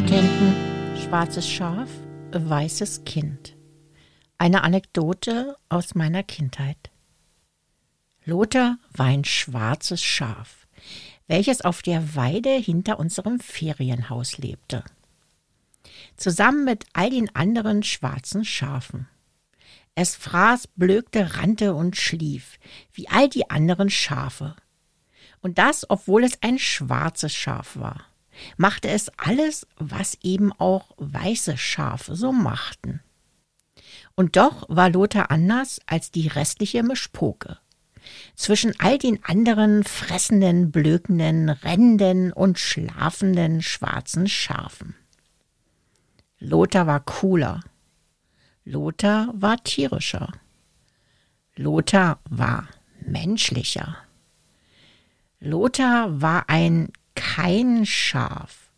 Matenten, schwarzes Schaf, weißes Kind. Eine Anekdote aus meiner Kindheit. Lothar war ein schwarzes Schaf, welches auf der Weide hinter unserem Ferienhaus lebte. Zusammen mit all den anderen schwarzen Schafen. Es fraß, blökte, rannte und schlief, wie all die anderen Schafe. Und das, obwohl es ein schwarzes Schaf war machte es alles, was eben auch weiße Schafe so machten. Und doch war Lothar anders als die restliche Mischpoke. Zwischen all den anderen fressenden, blökenden, rennenden und schlafenden schwarzen Schafen. Lothar war cooler. Lothar war tierischer. Lothar war menschlicher. Lothar war ein kein Schaf.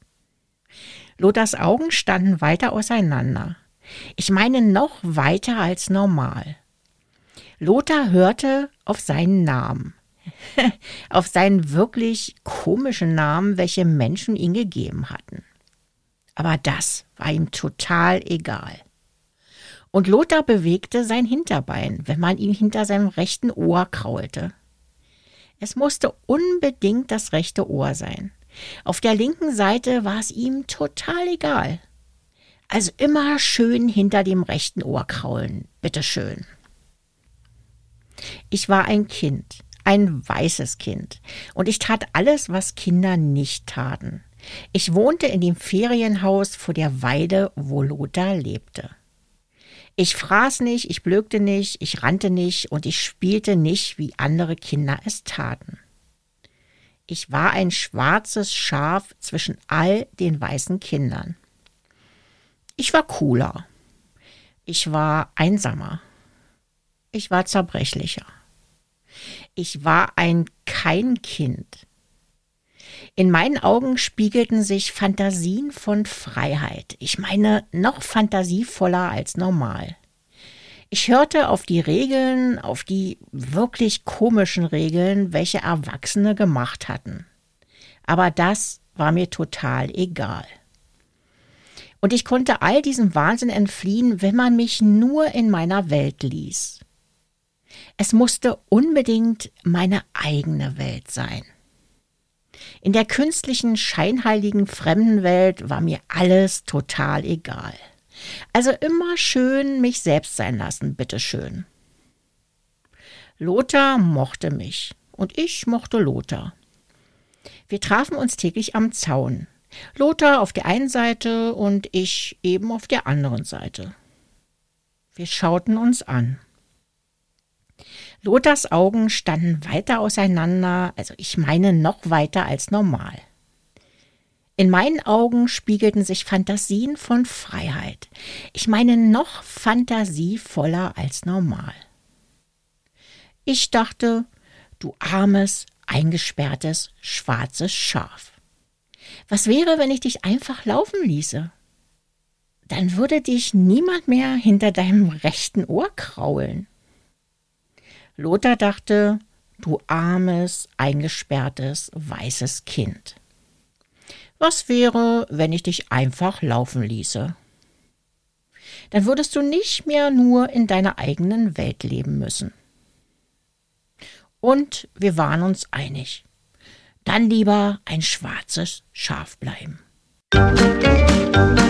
Lothars Augen standen weiter auseinander. Ich meine noch weiter als normal. Lothar hörte auf seinen Namen. auf seinen wirklich komischen Namen, welche Menschen ihm gegeben hatten. Aber das war ihm total egal. Und Lothar bewegte sein Hinterbein, wenn man ihn hinter seinem rechten Ohr kraulte. Es musste unbedingt das rechte Ohr sein. Auf der linken Seite war es ihm total egal. Also immer schön hinter dem rechten Ohr kraulen, bitteschön. Ich war ein Kind, ein weißes Kind, und ich tat alles, was Kinder nicht taten. Ich wohnte in dem Ferienhaus vor der Weide, wo Lothar lebte. Ich fraß nicht, ich blökte nicht, ich rannte nicht und ich spielte nicht, wie andere Kinder es taten. Ich war ein schwarzes Schaf zwischen all den weißen Kindern. Ich war cooler. Ich war einsamer. Ich war zerbrechlicher. Ich war ein kein Kind. In meinen Augen spiegelten sich Fantasien von Freiheit. Ich meine, noch fantasievoller als normal. Ich hörte auf die Regeln, auf die wirklich komischen Regeln, welche Erwachsene gemacht hatten. Aber das war mir total egal. Und ich konnte all diesem Wahnsinn entfliehen, wenn man mich nur in meiner Welt ließ. Es musste unbedingt meine eigene Welt sein. In der künstlichen, scheinheiligen Fremdenwelt war mir alles total egal. Also immer schön mich selbst sein lassen, bitteschön. Lothar mochte mich und ich mochte Lothar. Wir trafen uns täglich am Zaun. Lothar auf der einen Seite und ich eben auf der anderen Seite. Wir schauten uns an. Lothars Augen standen weiter auseinander, also ich meine noch weiter als normal. In meinen Augen spiegelten sich Fantasien von Freiheit. Ich meine noch fantasievoller als normal. Ich dachte, du armes, eingesperrtes, schwarzes Schaf. Was wäre, wenn ich dich einfach laufen ließe? Dann würde dich niemand mehr hinter deinem rechten Ohr kraulen. Lothar dachte, du armes, eingesperrtes, weißes Kind. Was wäre, wenn ich dich einfach laufen ließe? Dann würdest du nicht mehr nur in deiner eigenen Welt leben müssen. Und wir waren uns einig. Dann lieber ein schwarzes Schaf bleiben. Musik